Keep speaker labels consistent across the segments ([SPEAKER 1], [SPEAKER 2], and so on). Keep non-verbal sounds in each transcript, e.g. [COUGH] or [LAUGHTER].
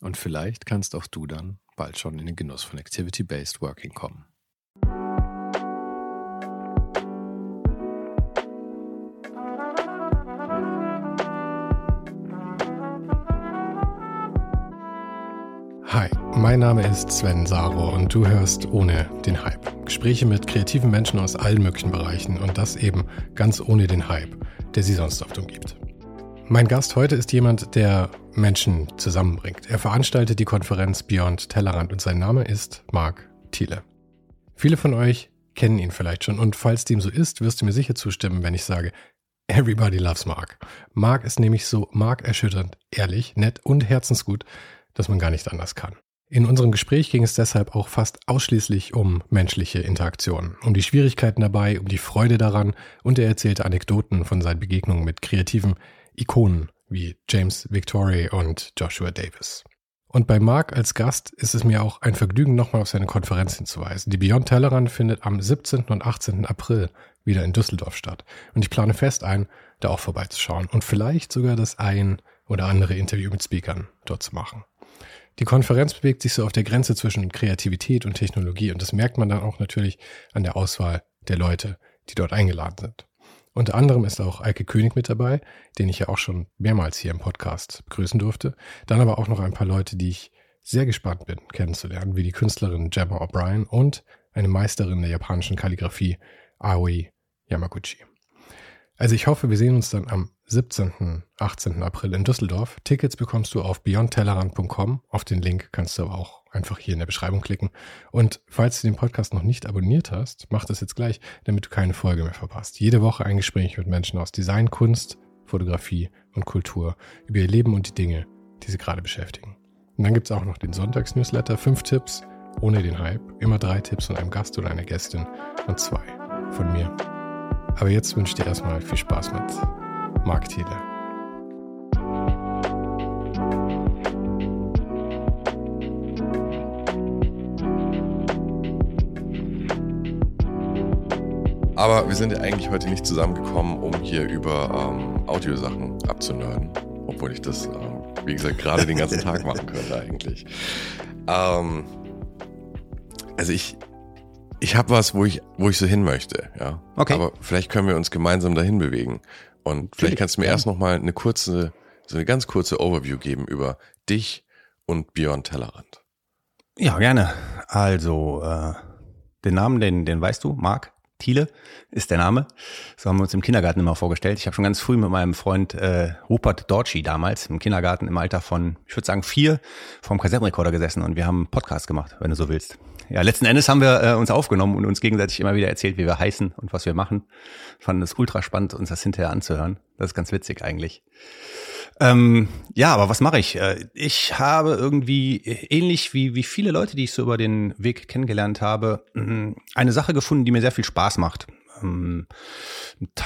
[SPEAKER 1] Und vielleicht kannst auch du dann bald schon in den Genuss von Activity-Based Working kommen. Hi, mein Name ist Sven Saro und du hörst ohne den Hype. Gespräche mit kreativen Menschen aus allen möglichen Bereichen und das eben ganz ohne den Hype, der sie sonst oft umgibt. Mein Gast heute ist jemand, der Menschen zusammenbringt. Er veranstaltet die Konferenz Beyond Tellerrand und sein Name ist Marc Thiele. Viele von euch kennen ihn vielleicht schon und falls dem so ist, wirst du mir sicher zustimmen, wenn ich sage, Everybody loves Mark. Mark ist nämlich so markerschütternd, ehrlich, nett und herzensgut, dass man gar nicht anders kann. In unserem Gespräch ging es deshalb auch fast ausschließlich um menschliche Interaktionen, um die Schwierigkeiten dabei, um die Freude daran und er erzählte Anekdoten von seinen Begegnungen mit kreativen Ikonen wie James Victory und Joshua Davis. Und bei Mark als Gast ist es mir auch ein Vergnügen, nochmal auf seine Konferenz hinzuweisen. Die Beyond Tellerrand findet am 17. und 18. April wieder in Düsseldorf statt. Und ich plane fest ein, da auch vorbeizuschauen und vielleicht sogar das ein oder andere Interview mit Speakern dort zu machen. Die Konferenz bewegt sich so auf der Grenze zwischen Kreativität und Technologie und das merkt man dann auch natürlich an der Auswahl der Leute, die dort eingeladen sind. Unter anderem ist auch Eike König mit dabei, den ich ja auch schon mehrmals hier im Podcast begrüßen durfte. Dann aber auch noch ein paar Leute, die ich sehr gespannt bin, kennenzulernen, wie die Künstlerin Gemma O'Brien und eine Meisterin der japanischen Kalligrafie, Aoi Yamaguchi. Also ich hoffe, wir sehen uns dann am 17. 18. April in Düsseldorf. Tickets bekommst du auf beyondtellerrand.com. Auf den Link kannst du aber auch einfach hier in der Beschreibung klicken. Und falls du den Podcast noch nicht abonniert hast, mach das jetzt gleich, damit du keine Folge mehr verpasst. Jede Woche ein Gespräch mit Menschen aus Design, Kunst, Fotografie und Kultur über ihr Leben und die Dinge, die sie gerade beschäftigen. Und dann gibt's auch noch den Sonntagsnewsletter, fünf Tipps ohne den Hype, immer drei Tipps von einem Gast oder einer Gästin und zwei von mir. Aber jetzt wünsche ich dir erstmal viel Spaß mit Marc Thiele.
[SPEAKER 2] Aber wir sind ja eigentlich heute nicht zusammengekommen, um hier über ähm, Audiosachen abzunörden. Obwohl ich das, ähm, wie gesagt, gerade den ganzen Tag [LAUGHS] machen könnte eigentlich. Ähm, also ich, ich habe was, wo ich, wo ich so hin möchte, ja. Okay. Aber vielleicht können wir uns gemeinsam dahin bewegen. Und vielleicht kannst du mir ja. erst noch mal eine kurze, so eine ganz kurze Overview geben über dich und Björn Tellerrand.
[SPEAKER 3] Ja, gerne. Also, äh, den Namen, den, den weißt du, Marc Thiele ist der Name. So haben wir uns im Kindergarten immer vorgestellt. Ich habe schon ganz früh mit meinem Freund äh, Rupert Dorci damals im Kindergarten im Alter von, ich würde sagen, vier, vorm Kassettenrekorder gesessen und wir haben einen Podcast gemacht, wenn du so willst ja, letzten Endes haben wir äh, uns aufgenommen und uns gegenseitig immer wieder erzählt, wie wir heißen und was wir machen. Fanden es ultra spannend, uns das hinterher anzuhören. Das ist ganz witzig eigentlich. Ähm, ja, aber was mache ich? Äh, ich habe irgendwie ähnlich wie, wie viele Leute, die ich so über den Weg kennengelernt habe, mm, eine Sache gefunden, die mir sehr viel Spaß macht. Ähm,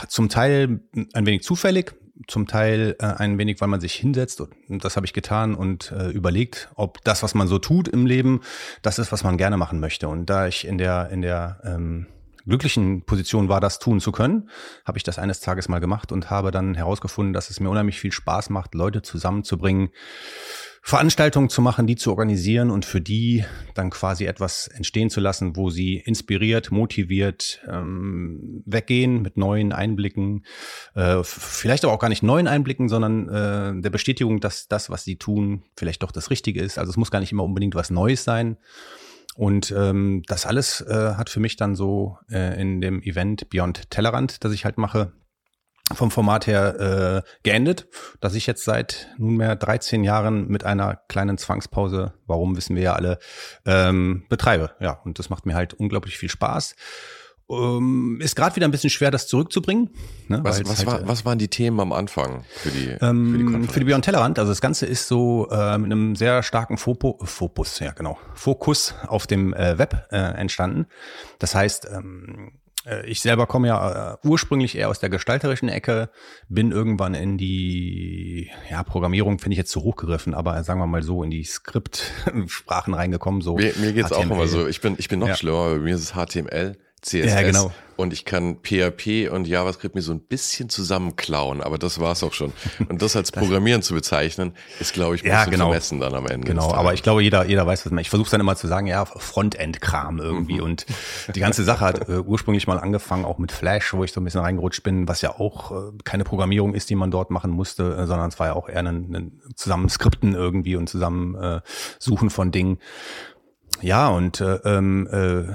[SPEAKER 3] zum Teil ein wenig zufällig, zum Teil äh, ein wenig, weil man sich hinsetzt und das habe ich getan und äh, überlegt, ob das, was man so tut im Leben, das ist, was man gerne machen möchte. Und da ich in der in der ähm, glücklichen Position war, das tun zu können, habe ich das eines Tages mal gemacht und habe dann herausgefunden, dass es mir unheimlich viel Spaß macht, Leute zusammenzubringen, Veranstaltungen zu machen, die zu organisieren und für die dann quasi etwas entstehen zu lassen, wo sie inspiriert, motiviert ähm, weggehen mit neuen Einblicken, äh, vielleicht aber auch gar nicht neuen Einblicken, sondern äh, der Bestätigung, dass das, was sie tun, vielleicht doch das Richtige ist. Also es muss gar nicht immer unbedingt was Neues sein. Und ähm, das alles äh, hat für mich dann so äh, in dem Event Beyond Tellerrand, das ich halt mache, vom Format her äh, geendet, dass ich jetzt seit nunmehr 13 Jahren mit einer kleinen Zwangspause, warum wissen wir ja alle, ähm, betreibe. Ja, und das macht mir halt unglaublich viel Spaß. Ähm, ist gerade wieder ein bisschen schwer, das zurückzubringen.
[SPEAKER 2] Ne, was, was, halt, war, äh, was waren die Themen am Anfang für die,
[SPEAKER 3] ähm, für, die Konferenz? für die Beyond Tellerrand? Also das Ganze ist so äh, mit einem sehr starken Fopo, Fokus, ja genau, Fokus auf dem äh, Web äh, entstanden. Das heißt, ähm, äh, ich selber komme ja äh, ursprünglich eher aus der gestalterischen Ecke, bin irgendwann in die ja, Programmierung, finde ich jetzt zu hochgegriffen, aber sagen wir mal so in die Skriptsprachen reingekommen. So
[SPEAKER 2] mir, mir geht's HTML. auch immer so. Ich bin, ich bin noch ja. schlimmer. Bei mir ist es HTML. CSS ja, genau. und ich kann PHP und JavaScript mir so ein bisschen zusammenklauen, aber das war's auch schon. Und das als [LAUGHS] Programmieren zu bezeichnen, ist, glaube ich, ein
[SPEAKER 3] ja,
[SPEAKER 2] bisschen
[SPEAKER 3] genau.
[SPEAKER 2] vermessen dann am Ende.
[SPEAKER 3] Genau, aber ich glaube, jeder, jeder weiß, was man. Ich versuche dann immer zu sagen, ja, Frontend-Kram irgendwie. Mhm. Und die ganze Sache hat äh, ursprünglich mal angefangen, auch mit Flash, wo ich so ein bisschen reingerutscht bin, was ja auch äh, keine Programmierung ist, die man dort machen musste, äh, sondern es war ja auch eher ein, ein zusammen Skripten irgendwie und zusammen äh, Suchen von Dingen. Ja, und äh, ähm, äh,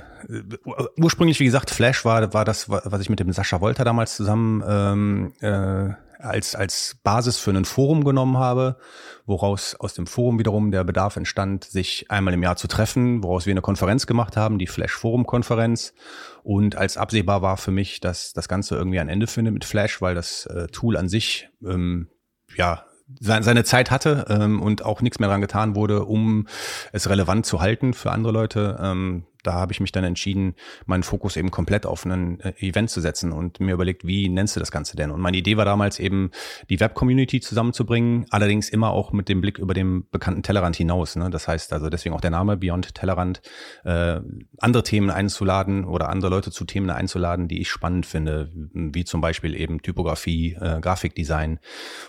[SPEAKER 3] ursprünglich, wie gesagt, Flash war, war das, was ich mit dem Sascha Wolter damals zusammen ähm, äh, als, als Basis für ein Forum genommen habe, woraus aus dem Forum wiederum der Bedarf entstand, sich einmal im Jahr zu treffen, woraus wir eine Konferenz gemacht haben, die Flash Forum Konferenz. Und als absehbar war für mich, dass das Ganze irgendwie ein Ende findet mit Flash, weil das äh, Tool an sich ähm, ja seine Zeit hatte ähm, und auch nichts mehr dran getan wurde, um es relevant zu halten für andere Leute. Ähm, da habe ich mich dann entschieden, meinen Fokus eben komplett auf ein äh, Event zu setzen und mir überlegt, wie nennst du das Ganze denn? Und meine Idee war damals eben, die Web-Community zusammenzubringen, allerdings immer auch mit dem Blick über den bekannten Tellerrand hinaus. Ne? Das heißt also deswegen auch der Name Beyond Tellerrand, äh, andere Themen einzuladen oder andere Leute zu Themen einzuladen, die ich spannend finde, wie zum Beispiel eben Typografie, äh, Grafikdesign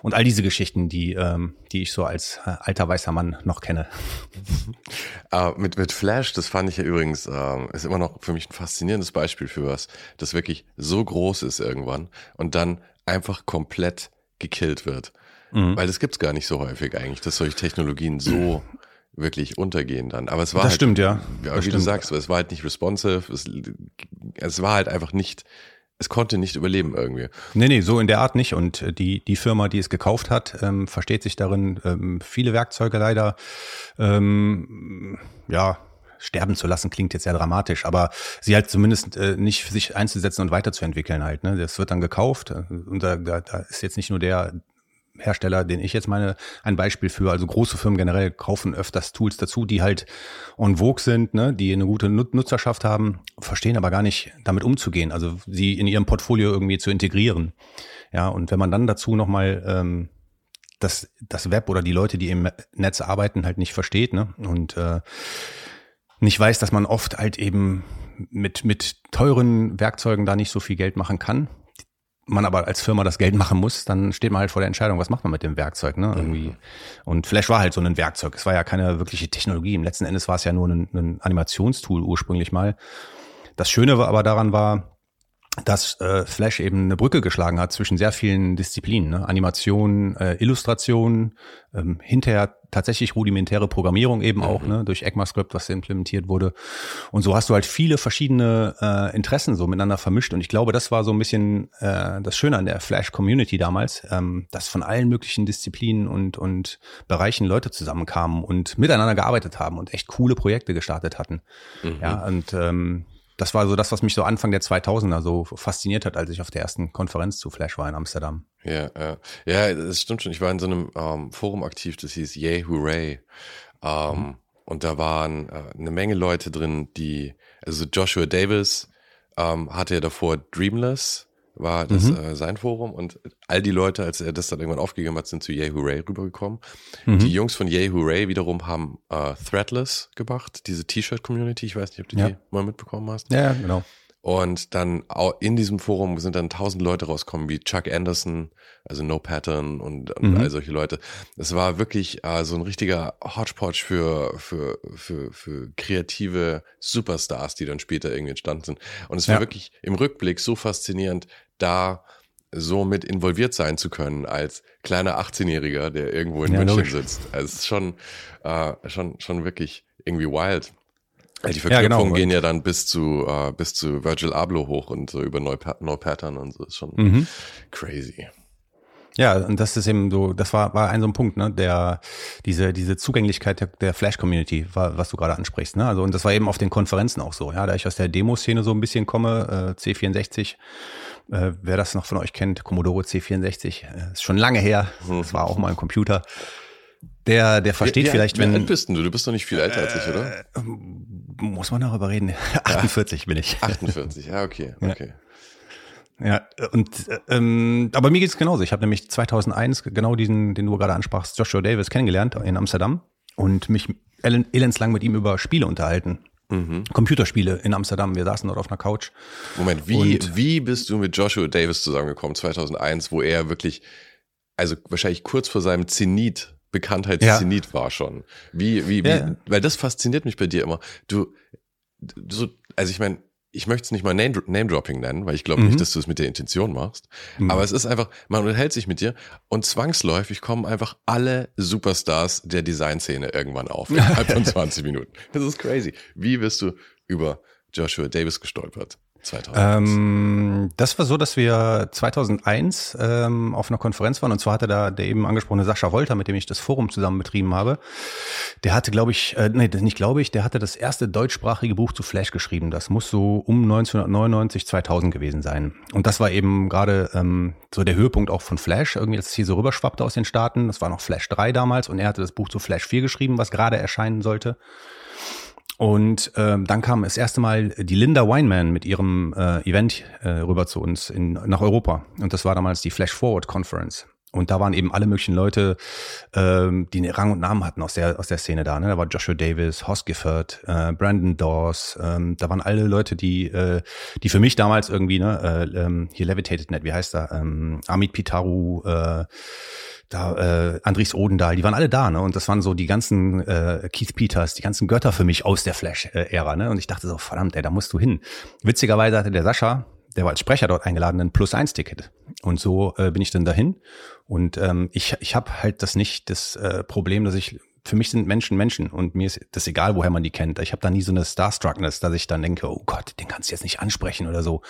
[SPEAKER 3] und all diese Geschichten, die, ähm, die ich so als äh, alter weißer Mann noch kenne.
[SPEAKER 2] uh, [LAUGHS] mit, mit Flash, das fand ich ja übrigens ist, ähm, ist immer noch für mich ein faszinierendes Beispiel für was, das wirklich so groß ist irgendwann und dann einfach komplett gekillt wird. Mhm. Weil das gibt's gar nicht so häufig eigentlich, dass solche Technologien so [CLEARS THROAT] wirklich untergehen dann. Aber es war
[SPEAKER 3] das
[SPEAKER 2] halt,
[SPEAKER 3] stimmt, ja.
[SPEAKER 2] ja wie
[SPEAKER 3] stimmt.
[SPEAKER 2] du sagst, es war halt nicht responsive, es, es war halt einfach nicht es konnte nicht überleben irgendwie.
[SPEAKER 3] Nee, nee, so in der Art nicht. Und äh, die, die Firma, die es gekauft hat, ähm, versteht sich darin, ähm, viele Werkzeuge leider, ähm, ja, sterben zu lassen, klingt jetzt sehr dramatisch, aber sie halt zumindest äh, nicht für sich einzusetzen und weiterzuentwickeln halt. Ne? Das wird dann gekauft äh, und da, da, da ist jetzt nicht nur der Hersteller, den ich jetzt meine, ein Beispiel für. Also große Firmen generell kaufen öfters Tools dazu, die halt on vogue sind, ne, die eine gute Nutzerschaft haben, verstehen aber gar nicht, damit umzugehen, also sie in ihrem Portfolio irgendwie zu integrieren. Ja, und wenn man dann dazu nochmal ähm, das, das Web oder die Leute, die im Netz arbeiten, halt nicht versteht, ne? Und äh, nicht weiß, dass man oft halt eben mit, mit teuren Werkzeugen da nicht so viel Geld machen kann. Man aber als Firma das Geld machen muss, dann steht man halt vor der Entscheidung, was macht man mit dem Werkzeug, ne? Irgendwie. Und Flash war halt so ein Werkzeug. Es war ja keine wirkliche Technologie. Im letzten Endes war es ja nur ein, ein Animationstool ursprünglich mal. Das Schöne aber daran war, dass äh, Flash eben eine Brücke geschlagen hat zwischen sehr vielen Disziplinen, ne? Animation, äh, Illustration, ähm, hinterher tatsächlich rudimentäre Programmierung eben auch, mhm. ne, durch ECMAScript, was implementiert wurde. Und so hast du halt viele verschiedene äh, Interessen so miteinander vermischt. Und ich glaube, das war so ein bisschen äh, das Schöne an der Flash-Community damals, ähm, dass von allen möglichen Disziplinen und, und Bereichen Leute zusammenkamen und miteinander gearbeitet haben und echt coole Projekte gestartet hatten. Mhm. Ja, und ähm, das war so das, was mich so Anfang der 2000er so fasziniert hat, als ich auf der ersten Konferenz zu Flash war in Amsterdam.
[SPEAKER 2] Ja, ja, ja, das stimmt schon. Ich war in so einem ähm, Forum aktiv, das hieß Yay Hooray. Ähm, mhm. Und da waren äh, eine Menge Leute drin, die, also Joshua Davis ähm, hatte ja davor Dreamless war das mhm. äh, sein Forum und all die Leute, als er das dann irgendwann aufgegeben hat, sind zu Yay Hooray rübergekommen. Mhm. Die Jungs von Yay Hooray wiederum haben äh, Threadless gemacht, diese T-Shirt-Community. Ich weiß nicht, ob du ja. die mal mitbekommen hast.
[SPEAKER 3] Ja, genau.
[SPEAKER 2] Und dann in diesem Forum sind dann tausend Leute rauskommen, wie Chuck Anderson, also No Pattern und, und mhm. all solche Leute. Es war wirklich äh, so ein richtiger Hodgepodge für, für, für, für kreative Superstars, die dann später irgendwie entstanden sind. Und es war ja. wirklich im Rückblick so faszinierend, da so mit involviert sein zu können als kleiner 18-Jähriger, der irgendwo in ja, München logisch. sitzt. Also es ist schon, äh, schon, schon wirklich irgendwie wild. Die Verknüpfungen ja, genau. gehen ja dann bis zu äh, bis zu Virgil Abloh hoch und so über Neupat Neupattern und so ist schon mhm. crazy.
[SPEAKER 3] Ja, und das ist eben so, das war, war ein so ein Punkt, ne, der, diese, diese Zugänglichkeit der, der Flash-Community, was du gerade ansprichst, ne, also, und das war eben auf den Konferenzen auch so, ja, da ich aus der Demo-Szene so ein bisschen komme, äh, C64, äh, wer das noch von euch kennt, Commodore C64, äh, ist schon lange her, mhm. das war auch mal ein Computer, der, der versteht ja, vielleicht, wenn.
[SPEAKER 2] Wie alt bist du? Du bist doch nicht viel älter als ich, oder? Äh,
[SPEAKER 3] muss man darüber reden? [LAUGHS] 48 bin ich.
[SPEAKER 2] 48, ja, okay, okay.
[SPEAKER 3] Ja, und ähm, aber mir geht's genauso. Ich habe nämlich 2001 genau diesen, den du gerade ansprachst, Joshua Davis kennengelernt in Amsterdam und mich elendslang mit ihm über Spiele unterhalten. Mhm. Computerspiele in Amsterdam. Wir saßen dort auf einer Couch.
[SPEAKER 2] Moment, wie, wie bist du mit Joshua Davis zusammengekommen 2001, wo er wirklich, also wahrscheinlich kurz vor seinem Zenit Bekanntheitszenit ja. war schon. Wie, wie, wie, ja. weil das fasziniert mich bei dir immer. Du, so, also ich meine, ich möchte es nicht mal Name-Dropping nennen, weil ich glaube mhm. nicht, dass du es mit der Intention machst. Mhm. Aber es ist einfach, man unterhält sich mit dir und zwangsläufig kommen einfach alle Superstars der Designszene irgendwann auf. Innerhalb [LAUGHS] von 20 Minuten. Das ist crazy. Wie bist du über Joshua Davis gestolpert?
[SPEAKER 3] 2001? Ähm, das war so, dass wir 2001 ähm, auf einer Konferenz waren und zwar hatte da der eben angesprochene Sascha Wolter, mit dem ich das Forum zusammen betrieben habe, der hatte, glaube ich, äh, nee, nicht glaube ich, der hatte das erste deutschsprachige Buch zu Flash geschrieben. Das muss so um 1999, 2000 gewesen sein. Und das war eben gerade ähm, so der Höhepunkt auch von Flash, irgendwie, dass es hier so rüberschwappte aus den Staaten. Das war noch Flash 3 damals und er hatte das Buch zu Flash 4 geschrieben, was gerade erscheinen sollte. Und ähm, dann kam das erste Mal die Linda Weinman mit ihrem äh, Event äh, rüber zu uns in, nach Europa. Und das war damals die Flash Forward Conference. Und da waren eben alle möglichen Leute, ähm, die Rang und Namen hatten aus der aus der Szene da. Ne? Da war Joshua Davis, Hoss Gifford, äh, Brandon Dawes. Ähm, da waren alle Leute, die äh, die für mich damals irgendwie ne äh, ähm, hier Levitated Net, wie heißt er? Ähm, Amit Pitaru. Äh, da äh, Andries Odendahl, die waren alle da, ne? Und das waren so die ganzen äh, Keith Peters, die ganzen Götter für mich aus der Flash-Ära, ne? Und ich dachte so, verdammt, ey, da musst du hin. Witzigerweise hatte der Sascha, der war als Sprecher dort eingeladen, ein Plus-Eins-Ticket. Und so äh, bin ich dann dahin. Und ähm, ich, ich habe halt das nicht, das äh, Problem, dass ich für mich sind Menschen Menschen und mir ist das egal, woher man die kennt. Ich habe da nie so eine Starstruckness, dass ich dann denke, oh Gott, den kannst du jetzt nicht ansprechen oder so.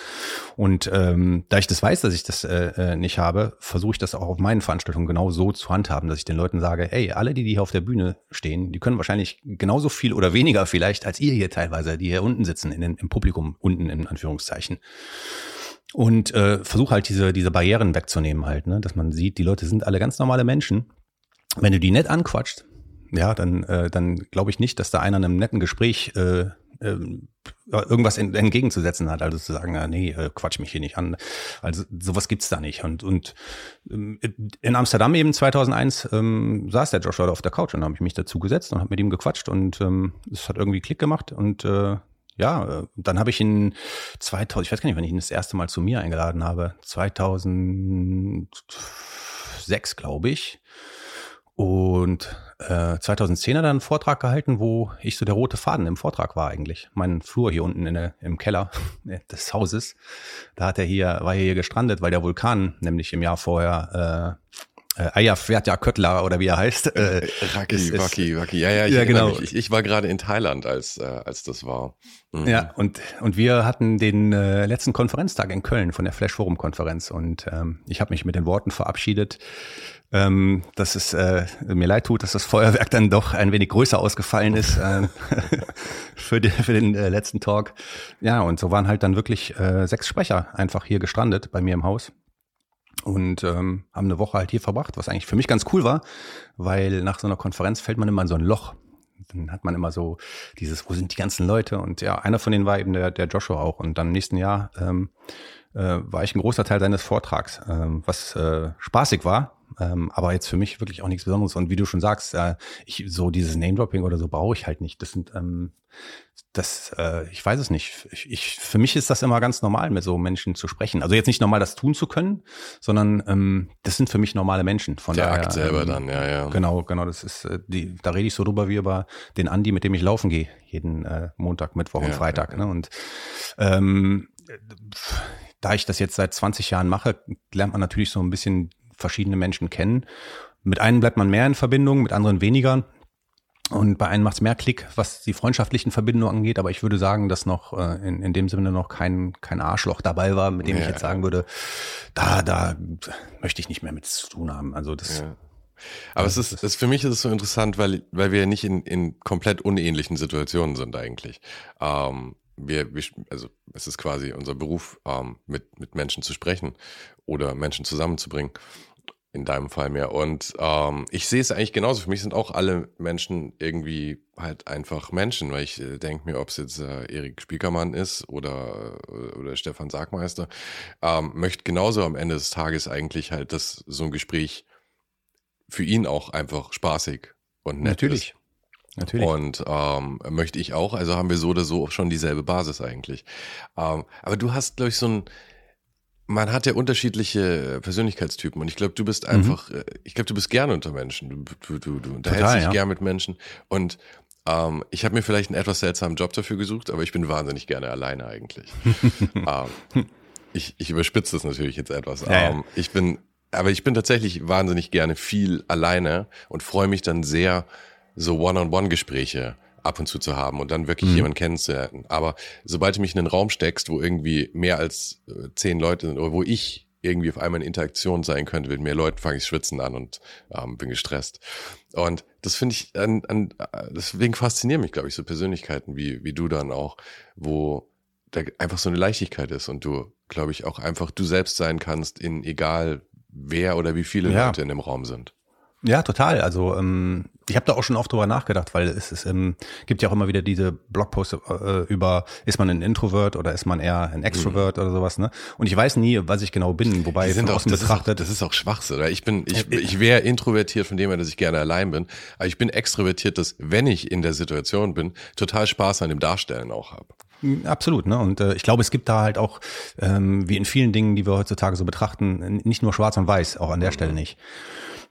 [SPEAKER 3] Und ähm, da ich das weiß, dass ich das äh, äh nicht habe, versuche ich das auch auf meinen Veranstaltungen genau so zu handhaben, dass ich den Leuten sage, hey, alle, die, die hier auf der Bühne stehen, die können wahrscheinlich genauso viel oder weniger vielleicht als ihr hier teilweise, die hier unten sitzen, in den, im Publikum unten in Anführungszeichen und äh, versuche halt diese diese Barrieren wegzunehmen halt, ne, dass man sieht, die Leute sind alle ganz normale Menschen. Wenn du die nett anquatscht, ja, dann, äh, dann glaube ich nicht, dass da einer in einem netten Gespräch äh, äh, irgendwas in, entgegenzusetzen hat. Also zu sagen, na, nee, äh, quatsch mich hier nicht an. Also sowas gibt's da nicht. Und, und ähm, in Amsterdam eben 2001 ähm, saß der Joshua auf der Couch und habe ich mich dazu gesetzt und habe mit ihm gequatscht und ähm, es hat irgendwie Klick gemacht und äh, ja, äh, dann habe ich ihn 2000, ich weiß gar nicht, wann ich ihn das erste Mal zu mir eingeladen habe, 2006, glaube ich. Und äh, 2010 hat er einen Vortrag gehalten, wo ich so der rote Faden im Vortrag war eigentlich. Mein Flur hier unten in im Keller [LAUGHS] des Hauses. Da hat er hier, war er hier gestrandet, weil der Vulkan nämlich im Jahr vorher äh, äh, Ayafwertja Köttler oder wie er heißt. Äh,
[SPEAKER 2] Raki, Waki, Waki. Ja, ja, ich, ja, genau. Ich, ich, war gerade in Thailand, als, äh, als das war.
[SPEAKER 3] Mhm. Ja, und, und wir hatten den äh, letzten Konferenztag in Köln von der Flash Forum Konferenz und ähm, ich habe mich mit den Worten verabschiedet ähm, dass es äh, mir leid tut, dass das Feuerwerk dann doch ein wenig größer ausgefallen ist äh, [LAUGHS] für, den, für den äh, letzten Talk. Ja, und so waren halt dann wirklich äh, sechs Sprecher einfach hier gestrandet bei mir im Haus und ähm, haben eine Woche halt hier verbracht, was eigentlich für mich ganz cool war, weil nach so einer Konferenz fällt man immer in so ein Loch. Dann hat man immer so dieses, wo sind die ganzen Leute? Und ja, einer von denen war eben der, der Joshua auch. Und dann im nächsten Jahr ähm, äh, war ich ein großer Teil seines Vortrags, ähm, was äh, spaßig war, Ähm, aber jetzt für mich wirklich auch nichts Besonderes. Und wie du schon sagst, äh, ich, so dieses Name-Dropping oder so brauche ich halt nicht. Das sind, ähm, das, äh, ich weiß es nicht. Ich, ich, für mich ist das immer ganz normal, mit so Menschen zu sprechen. Also jetzt nicht normal, das tun zu können, sondern ähm, das sind für mich normale Menschen.
[SPEAKER 2] Von Der daher, Akt selber ähm, dann, ja, ja.
[SPEAKER 3] Genau, genau. Das ist, äh, die, da rede ich so drüber wie über den Andi, mit dem ich laufen gehe, jeden äh, Montag, Mittwoch ja, und Freitag. Ja, ja. Ne? Und ähm, da ich das jetzt seit 20 Jahren mache, lernt man natürlich so ein bisschen verschiedene Menschen kennen. Mit einen bleibt man mehr in Verbindung, mit anderen weniger. Und bei einem macht es mehr Klick, was die freundschaftlichen Verbindungen angeht, aber ich würde sagen, dass noch äh, in, in dem Sinne noch kein, kein Arschloch dabei war, mit dem ja. ich jetzt sagen würde, da, da möchte ich nicht mehr mit zu tun haben. Also das. Ja.
[SPEAKER 2] Aber es ist, es, für mich ist es so interessant, weil, weil wir nicht in, in komplett unähnlichen Situationen sind eigentlich. Ähm, wir, wir, also es ist quasi unser Beruf, ähm, mit, mit Menschen zu sprechen oder Menschen zusammenzubringen in deinem Fall mehr. Und ähm, ich sehe es eigentlich genauso. Für mich sind auch alle Menschen irgendwie halt einfach Menschen, weil ich äh, denke mir, ob es jetzt äh, Erik Spiekermann ist oder, äh, oder Stefan Sargmeister, ähm, möchte genauso am Ende des Tages eigentlich halt, dass so ein Gespräch für ihn auch einfach spaßig und nett
[SPEAKER 3] Natürlich.
[SPEAKER 2] ist.
[SPEAKER 3] Natürlich.
[SPEAKER 2] Und ähm, möchte ich auch, also haben wir so oder so schon dieselbe Basis eigentlich. Ähm, aber du hast, glaube ich, so ein, man hat ja unterschiedliche Persönlichkeitstypen und ich glaube, du bist mhm. einfach, mhm. ich glaube, du bist gerne unter Menschen. Du, du, du, du unterhältst Total, dich ja. gern mit Menschen und ähm, ich habe mir vielleicht einen etwas seltsamen Job dafür gesucht, aber ich bin wahnsinnig gerne alleine eigentlich. [LAUGHS] ähm, ich, ich überspitze das natürlich jetzt etwas. Ja, ähm. Ich bin, aber ich bin tatsächlich wahnsinnig gerne viel alleine und freue mich dann sehr, so One-on-One-Gespräche ab und zu zu haben und dann wirklich mhm. jemanden kennenzulernen. Aber sobald du mich in einen Raum steckst, wo irgendwie mehr als äh, zehn Leute sind oder wo ich irgendwie auf einmal in Interaktion sein könnte mit mehr Leuten, fange ich schwitzen an und ähm, bin gestresst. Und das finde ich, an, an, deswegen faszinieren mich, glaube ich, so Persönlichkeiten wie, wie du dann auch, wo da einfach so eine Leichtigkeit ist und du, glaube ich, auch einfach du selbst sein kannst in egal wer oder wie viele ja. Leute in dem Raum sind.
[SPEAKER 3] Ja, total. Also ähm, ich habe da auch schon oft drüber nachgedacht, weil es ist, ähm, gibt ja auch immer wieder diese Blogposts äh, über, ist man ein Introvert oder ist man eher ein Extrovert mhm. oder sowas, ne? Und ich weiß nie, was ich genau bin, wobei
[SPEAKER 2] Die sind auch, das betrachtet. Ist auch, das ist auch Schwachsinn. Oder? Ich bin, ich, ich wäre introvertiert von dem her, dass ich gerne allein bin, aber ich bin extrovertiert, dass wenn ich in der Situation bin, total Spaß an dem Darstellen auch habe.
[SPEAKER 3] Hm, absolut, ne? Und äh, ich glaube, es gibt da halt auch, ähm, wie in vielen Dingen, die wir heutzutage so betrachten, nicht nur schwarz und weiß, auch an der mhm. Stelle nicht.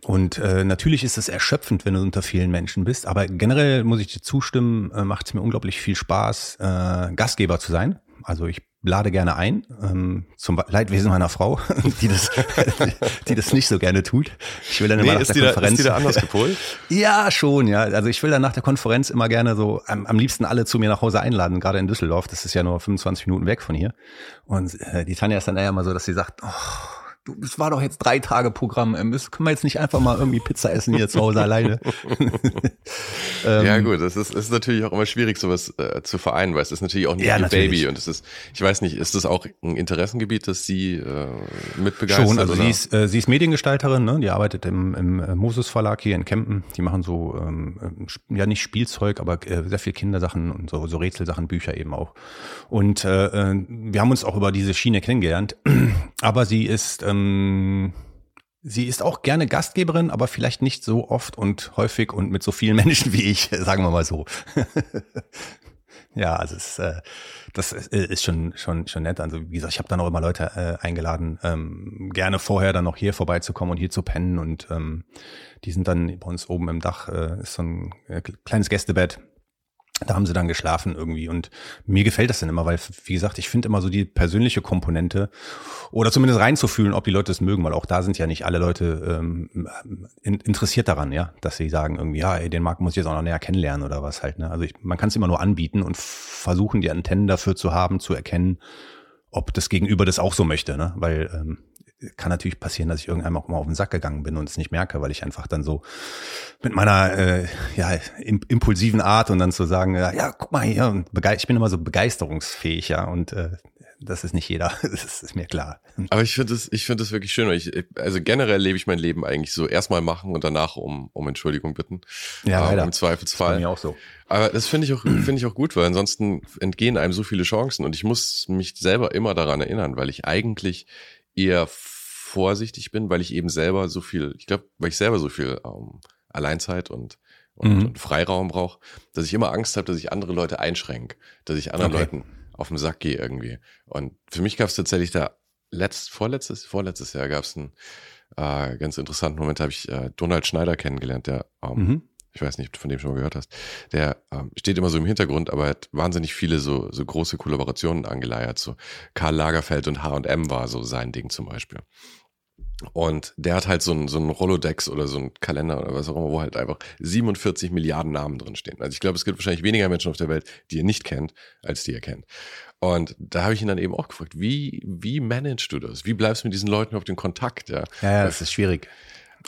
[SPEAKER 3] Und äh, natürlich ist es erschöpfend, wenn du unter vielen Menschen bist, aber generell muss ich dir zustimmen, äh, macht es mir unglaublich viel Spaß, äh, Gastgeber zu sein. Also ich lade gerne ein, ähm, zum Leidwesen meiner Frau, [LAUGHS] die das, [LAUGHS] die das nicht so gerne tut. Ich will dann immer nee, nach der Konferenz. Da, ist
[SPEAKER 2] die da anders [LAUGHS] gepolt?
[SPEAKER 3] ja, schon, ja. Also ich will dann nach der Konferenz immer gerne so am, am liebsten alle zu mir nach Hause einladen, gerade in Düsseldorf. Das ist ja nur 25 Minuten weg von hier. Und äh, die Tanja ist dann eher mal so, dass sie sagt, oh, das war doch jetzt drei Tage Programm, ähm, das können wir jetzt nicht einfach mal irgendwie Pizza essen hier zu Hause [LAUGHS] alleine. [LAUGHS]
[SPEAKER 2] ähm, ja gut, das ist, ist natürlich auch immer schwierig, sowas äh, zu vereinen, weil es ist natürlich auch nicht ja, ihr Baby und es ist, ich weiß nicht, ist das auch ein Interessengebiet, das sie äh, mitbegeistert?
[SPEAKER 3] Schon, also oder? sie ist, äh, sie ist Mediengestalterin, ne? die arbeitet im, im äh, Moses Verlag hier in Kempen, die machen so, ähm, äh, ja nicht Spielzeug, aber äh, sehr viel Kindersachen und so, so Rätselsachen, Bücher eben auch. Und äh, äh wir haben uns auch über diese Schiene kennengelernt, [CLEARS THROAT] aber sie ist ähm, sie ist auch gerne Gastgeberin, aber vielleicht nicht so oft und häufig und mit so vielen [LAUGHS] Menschen wie ich, sagen wir mal so. [LAUGHS] ja, also es, äh, das ist schon schon schon nett. Also wie gesagt, ich habe dann auch immer Leute äh, eingeladen, ähm, gerne vorher dann noch hier vorbeizukommen und hier zu pennen und ähm, die sind dann bei uns oben im Dach äh, ist so ein äh, kleines Gästebett da haben sie dann geschlafen irgendwie und mir gefällt das dann immer, weil, wie gesagt, ich finde immer so die persönliche Komponente oder zumindest reinzufühlen, ob die Leute es mögen, weil auch da sind ja nicht alle Leute ähm, interessiert daran, ja, dass sie sagen irgendwie, ja, ey, den Markt muss ich jetzt auch noch näher kennenlernen oder was halt, ne? Also ich, man kann es immer nur anbieten und versuchen, die Antennen dafür zu haben, zu erkennen, ob das Gegenüber das auch so möchte, ne? Weil ähm, kann natürlich passieren, dass ich irgendwann auch mal auf den Sack gegangen bin und es nicht merke, weil ich einfach dann so mit meiner äh, ja, impulsiven Art und dann zu sagen, ja, ja guck mal hier, ich bin immer so begeisterungsfähig, ja, und äh, das ist nicht jeder, [LAUGHS] das ist mir klar.
[SPEAKER 2] Aber ich finde das, ich finde das wirklich schön. Ich, also generell lebe ich mein Leben eigentlich so erstmal machen und danach um, um Entschuldigung bitten.
[SPEAKER 3] Ja,
[SPEAKER 2] leider. Im Zweifelsfall. Das
[SPEAKER 3] mir auch so.
[SPEAKER 2] Aber das finde ich auch, finde ich auch gut, weil ansonsten entgehen einem so viele Chancen und ich muss mich selber immer daran erinnern, weil ich eigentlich eher vorsichtig bin, weil ich eben selber so viel, ich glaube, weil ich selber so viel ähm, Alleinzeit und, und, mhm. und Freiraum brauche, dass ich immer Angst habe, dass ich andere Leute einschränke, dass ich anderen okay. Leuten auf den Sack gehe irgendwie. Und für mich gab es tatsächlich da letzt, vorletztes, vorletztes Jahr gab es einen äh, ganz interessanten Moment, da habe ich äh, Donald Schneider kennengelernt, der ähm, mhm ich weiß nicht, von dem schon mal gehört hast, der ähm, steht immer so im Hintergrund, aber hat wahnsinnig viele so, so große Kollaborationen angeleiert. So Karl Lagerfeld und H&M war so sein Ding zum Beispiel. Und der hat halt so ein, so ein Rolodex oder so ein Kalender oder was auch immer, wo halt einfach 47 Milliarden Namen drin stehen. Also ich glaube, es gibt wahrscheinlich weniger Menschen auf der Welt, die ihr nicht kennt, als die ihr kennt. Und da habe ich ihn dann eben auch gefragt, wie, wie managst du das? Wie bleibst du mit diesen Leuten auf den Kontakt?
[SPEAKER 3] Ja, ja, ja das ist schwierig.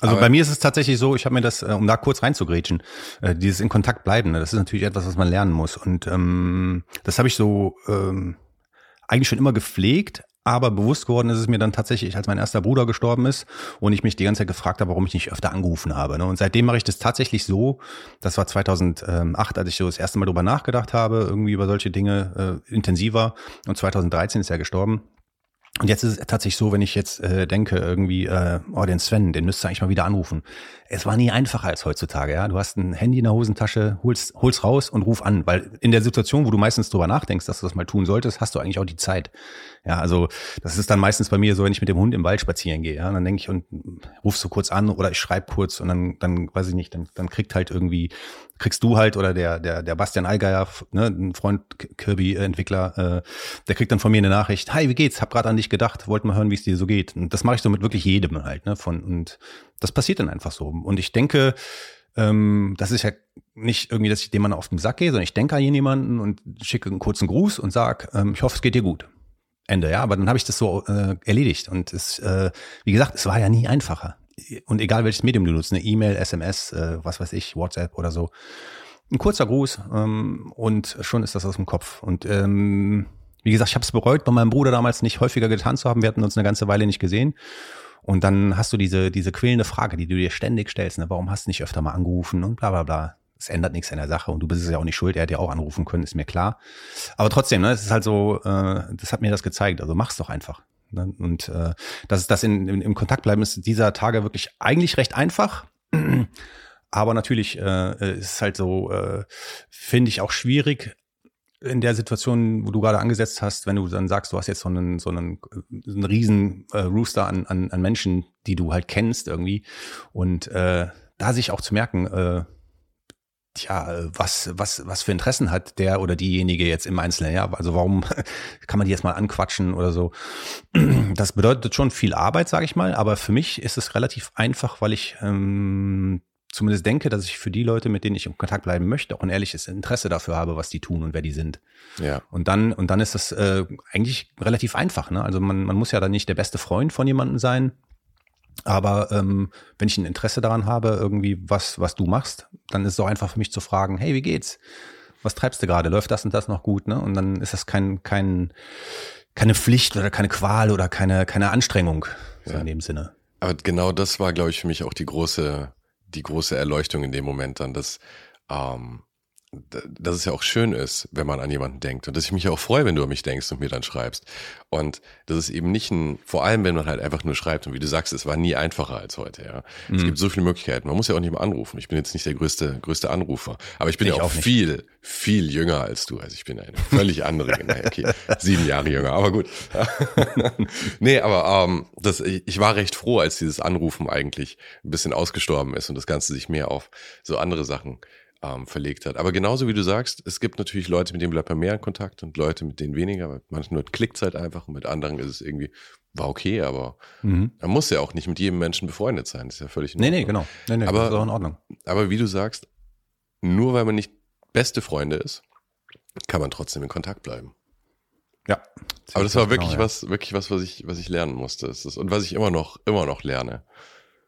[SPEAKER 3] Also Aber bei mir ist es tatsächlich so, ich habe mir das, äh, um da kurz reinzugrätschen, äh, dieses in Kontakt bleiben, ne, das ist natürlich etwas, was man lernen muss. Und ähm, das habe ich so ähm, eigentlich schon immer gepflegt, aber bewusst geworden ist es mir dann tatsächlich, als mein erster Bruder gestorben ist und ich mich die ganze Zeit gefragt habe, warum ich nicht öfter angerufen habe. Ne? Und seitdem mache ich das tatsächlich so. Das war 2008, als ich so das erste Mal drüber nachgedacht habe, irgendwie über solche Dinge äh, intensiver. Und 2013 ist er gestorben. Und jetzt ist es tatsächlich so, wenn ich jetzt äh, denke, irgendwie, äh, oh, den Sven, den müsste eigentlich mal wieder anrufen. Es war nie einfacher als heutzutage, ja. Du hast ein Handy in der Hosentasche, holst, holst raus und ruf an, weil in der Situation, wo du meistens drüber nachdenkst, dass du das mal tun solltest, hast du eigentlich auch die Zeit. Ja, also das ist dann meistens bei mir so, wenn ich mit dem Hund im Wald spazieren gehe, ja, dann denke ich und ruf so kurz an oder ich schreibe kurz und dann, dann weiß ich nicht, dann, dann kriegt halt irgendwie, kriegst du halt oder der, der, der Bastian Allgeier, ne, ein Freund Kirby-Entwickler, äh, der kriegt dann von mir eine Nachricht, hi, wie geht's? Hab gerade an dich gedacht, wollte mal hören, wie es dir so geht. Und das mache ich so mit wirklich jedem halt, ne? Von, und das passiert dann einfach so. Und ich denke, ähm, das ist ja nicht irgendwie, dass ich dem Mann auf den Sack gehe, sondern ich denke an jemanden und schicke einen kurzen Gruß und sag, ähm, ich hoffe, es geht dir gut. Ende, ja, aber dann habe ich das so äh, erledigt. Und es, äh, wie gesagt, es war ja nie einfacher. Und egal welches Medium du nutzt, eine E-Mail, SMS, äh, was weiß ich, WhatsApp oder so. Ein kurzer Gruß ähm, und schon ist das aus dem Kopf. Und ähm, wie gesagt, ich habe es bereut, bei meinem Bruder damals nicht häufiger getan zu haben. Wir hatten uns eine ganze Weile nicht gesehen. Und dann hast du diese, diese quälende Frage, die du dir ständig stellst, ne? warum hast du nicht öfter mal angerufen und bla bla bla. Es ändert nichts an der Sache und du bist es ja auch nicht schuld, er hätte ja auch anrufen können, ist mir klar. Aber trotzdem, ne, es ist halt so, äh, das hat mir das gezeigt. Also mach's doch einfach. Ne? Und äh, das ist das in, in, im Kontakt bleiben ist dieser Tage wirklich eigentlich recht einfach. [CLEARS THROAT] Aber natürlich äh, ist es halt so, äh, finde ich auch schwierig, in der Situation, wo du gerade angesetzt hast, wenn du dann sagst, du hast jetzt so einen, so einen, so einen riesen äh, Rooster an, an, an Menschen, die du halt kennst irgendwie. Und äh, da sich auch zu merken, äh, tja, was, was, was für Interessen hat der oder diejenige jetzt im Einzelnen, ja? Also warum [LAUGHS] kann man die jetzt mal anquatschen oder so? [CLEARS THROAT] Das bedeutet schon viel Arbeit, sage ich mal, aber für mich ist es relativ einfach, weil ich ähm, zumindest denke, dass ich für die Leute, mit denen ich in Kontakt bleiben möchte, auch ein ehrliches Interesse dafür habe, was die tun und wer die sind. Ja. Und dann, und dann ist das äh, eigentlich relativ einfach. Ne? Also man, man muss ja dann nicht der beste Freund von jemandem sein. Aber ähm, wenn ich ein Interesse daran habe, irgendwie was, was du machst, dann ist es auch einfach für mich zu fragen, hey, wie geht's? Was treibst du gerade? Läuft das und das noch gut? Ne? Und dann ist das kein, kein, keine Pflicht oder keine Qual oder keine, keine Anstrengung so ja. in dem Sinne.
[SPEAKER 2] Aber genau das war, glaube ich, für mich auch die große die große Erleuchtung in dem Moment dann, dass, ähm, dass es ja auch schön ist, wenn man an jemanden denkt und dass ich mich auch freue, wenn du an mich denkst und mir dann schreibst. Und das ist eben nicht ein, vor allem wenn man halt einfach nur schreibt und wie du sagst, es war nie einfacher als heute, ja. Mhm. Es gibt so viele Möglichkeiten. Man muss ja auch nicht mal anrufen. Ich bin jetzt nicht der größte, größte Anrufer, aber ich bin ich ja auch, auch viel, viel jünger als du. Also ich bin eine völlig andere, [LAUGHS] okay, sieben Jahre jünger, aber gut. [LAUGHS] nee, aber ähm, das, ich war recht froh, als dieses Anrufen eigentlich ein bisschen ausgestorben ist und das Ganze sich mehr auf so andere Sachen ähm, verlegt hat. Aber genauso wie du sagst, es gibt natürlich Leute, mit denen bleibt man mehr in Kontakt und Leute, mit denen weniger. Mit manchen klickt es halt einfach und mit anderen ist es irgendwie, war okay, aber mhm. man muss ja auch nicht mit jedem Menschen befreundet sein. Das ist ja völlig
[SPEAKER 3] in Ordnung. Nee, nee, genau. Nee, nee,
[SPEAKER 2] aber, das ist auch in Ordnung. Aber wie du sagst, nur weil man nicht beste Freunde ist, kann man trotzdem in Kontakt bleiben.
[SPEAKER 3] Ja.
[SPEAKER 2] Aber das war wirklich genau, ja. was, wirklich was, was ich, was ich lernen musste. und was ich immer noch, immer noch lerne.